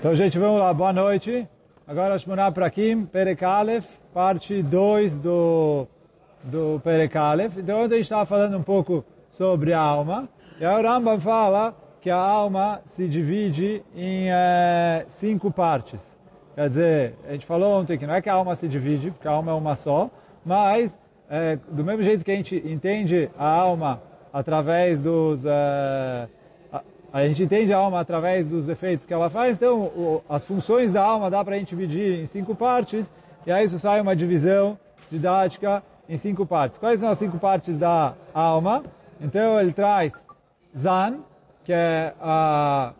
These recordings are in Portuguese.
Então, gente, vamos lá. Boa noite. Agora, Shmona Prakim, Perek Aleph, parte 2 do, do Perek Aleph. Então, ontem a gente estava falando um pouco sobre a alma. E aí o Rambam fala que a alma se divide em é, cinco partes. Quer dizer, a gente falou ontem que não é que a alma se divide, porque a alma é uma só, mas é, do mesmo jeito que a gente entende a alma através dos... É, a gente entende a alma através dos efeitos que ela faz, então o, as funções da alma dá para a gente dividir em cinco partes, e aí isso sai uma divisão didática em cinco partes. Quais são as cinco partes da alma? Então ele traz Zan, que é a,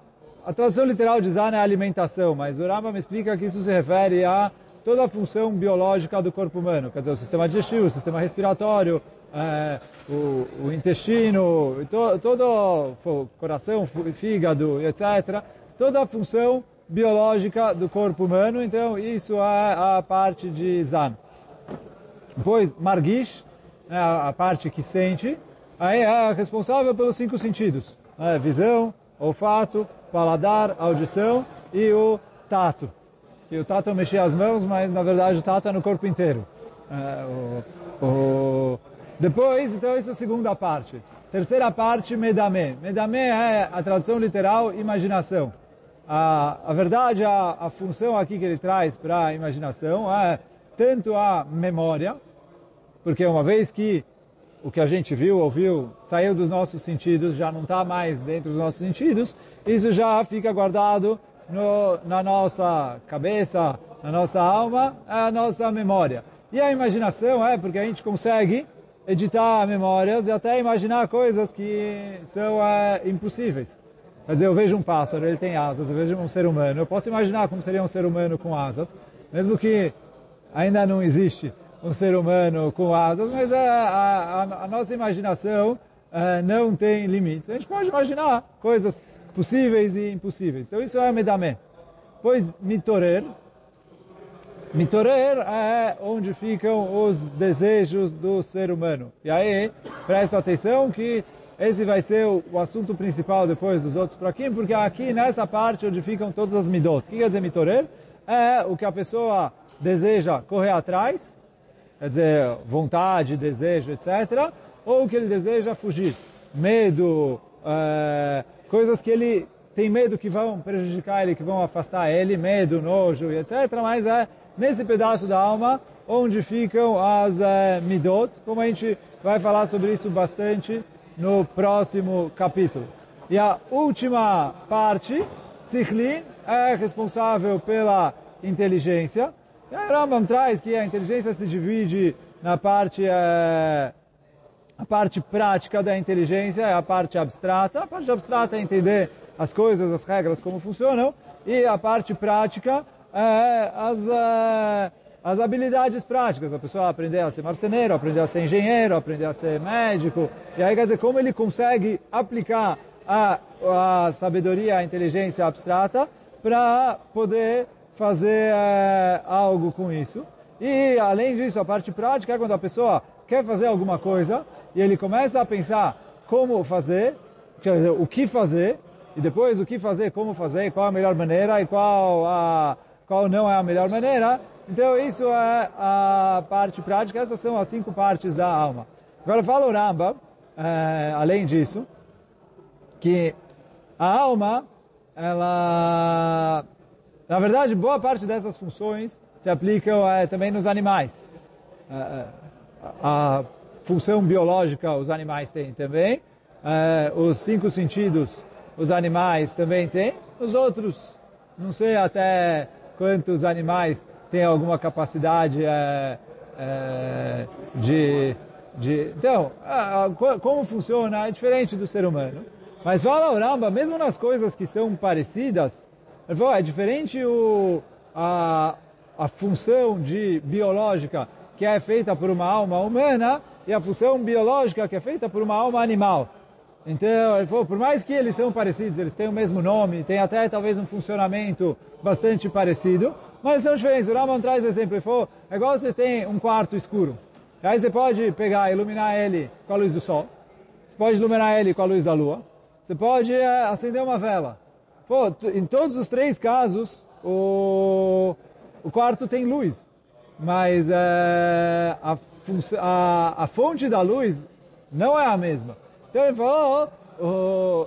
a tradução literal de Zan é alimentação, mas o Rambam explica que isso se refere a toda a função biológica do corpo humano, quer dizer, o sistema digestivo, o sistema respiratório, é, o, o, intestino, to, todo o coração, fígado, etc. Toda a função biológica do corpo humano, então isso é a parte de Zan. Depois, Margish, é a, parte que sente, aí é responsável pelos cinco sentidos. É, visão, olfato, paladar, audição e o tato. E o tato é mexer as mãos, mas na verdade o tato é no corpo inteiro. É, o, o, depois, então, essa é a segunda parte. Terceira parte, medame. Medame é a tradução literal, imaginação. A, a verdade, a, a função aqui que ele traz para a imaginação é tanto a memória, porque uma vez que o que a gente viu, ouviu, saiu dos nossos sentidos, já não está mais dentro dos nossos sentidos, isso já fica guardado no, na nossa cabeça, na nossa alma, é a nossa memória. E a imaginação é porque a gente consegue editar memórias e até imaginar coisas que são é, impossíveis. Quer dizer, eu vejo um pássaro, ele tem asas, eu vejo um ser humano, eu posso imaginar como seria um ser humano com asas, mesmo que ainda não existe um ser humano com asas, mas a, a, a nossa imaginação é, não tem limites. A gente pode imaginar coisas possíveis e impossíveis. Então isso é medamé. Pois mitorer, Mitorer é onde ficam os desejos do ser humano. E aí, presta atenção que esse vai ser o, assunto principal depois dos outros para aqui, porque aqui nessa parte onde ficam todas as midot. O que quer dizer mitorer? É o que a pessoa deseja correr atrás, quer dizer, vontade, desejo, etc. Ou o que ele deseja fugir. Medo, é, coisas que ele tem medo que vão prejudicar ele, que vão afastar ele, medo, nojo e etc. Mas é nesse pedaço da alma onde ficam as uh, midot, como a gente vai falar sobre isso bastante no próximo capítulo. E a última parte, Sichli, é responsável pela inteligência. E a Rambam traz que a inteligência se divide na parte, uh, a parte prática da inteligência, é a parte abstrata. A parte abstrata é entender as coisas, as regras, como funcionam. E a parte prática é, as, é, as habilidades práticas. A pessoa aprender a ser marceneiro, aprender a ser engenheiro, aprender a ser médico. E aí quer dizer, como ele consegue aplicar a, a sabedoria, a inteligência abstrata para poder fazer é, algo com isso. E além disso, a parte prática é quando a pessoa quer fazer alguma coisa e ele começa a pensar como fazer, quer dizer, o que fazer, e depois o que fazer, como fazer, qual a melhor maneira e qual a qual não é a melhor maneira. Então isso é a parte prática, essas são as cinco partes da alma. Agora fala o Ramba, é, além disso, que a alma, ela, na verdade, boa parte dessas funções se aplicam é, também nos animais. É, a função biológica os animais têm também, os cinco sentidos os animais também têm, os outros, não sei até quantos animais têm alguma capacidade é, é, de, de... Então, a, a, como funciona é diferente do ser humano. Mas fala o Ramba, mesmo nas coisas que são parecidas, ele fala, é diferente o, a, a função de biológica que é feita por uma alma humana e a função biológica que é feita por uma alma animal. Então, ele falou, por mais que eles são parecidos, eles têm o mesmo nome, têm até talvez um funcionamento bastante parecido, mas são diferentes. O Raman traz o exemplo, ele falou, é igual você tem um quarto escuro. Aí você pode pegar iluminar ele com a luz do sol, você pode iluminar ele com a luz da lua, você pode é, acender uma vela. pô, em todos os três casos, o, o quarto tem luz, mas é, a, a, a fonte da luz não é a mesma. Então ele falou, oh, oh,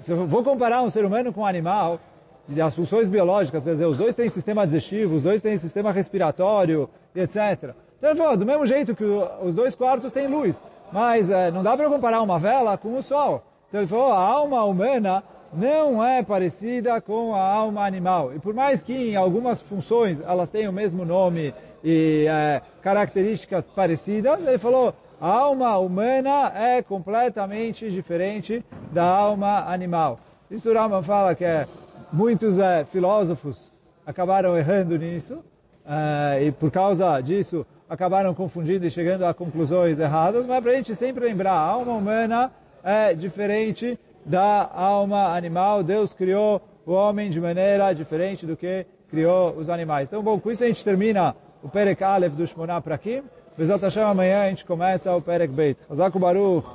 se eu vou comparar um ser humano com um animal, e as funções biológicas, quer dizer, os dois têm sistema digestivo, os dois têm sistema respiratório, etc. Então ele falou, do mesmo jeito que os dois quartos têm luz, mas é, não dá para comparar uma vela com o sol. Então ele falou, a alma humana não é parecida com a alma animal. E por mais que em algumas funções elas tenham o mesmo nome e é, características parecidas, ele falou, a alma humana é completamente diferente da alma animal. Isso Rama fala que é, muitos é, filósofos acabaram errando nisso, é, e por causa disso acabaram confundindo e chegando a conclusões erradas, mas para a gente sempre lembrar, a alma humana é diferente da alma animal. Deus criou o homem de maneira diferente do que criou os animais. Então, bom, com isso a gente termina o Perek Aleph do Shmoná Prakim. Bezat Hashem, amanhã a gente começa o Perek Beit. Hazaku Baruch.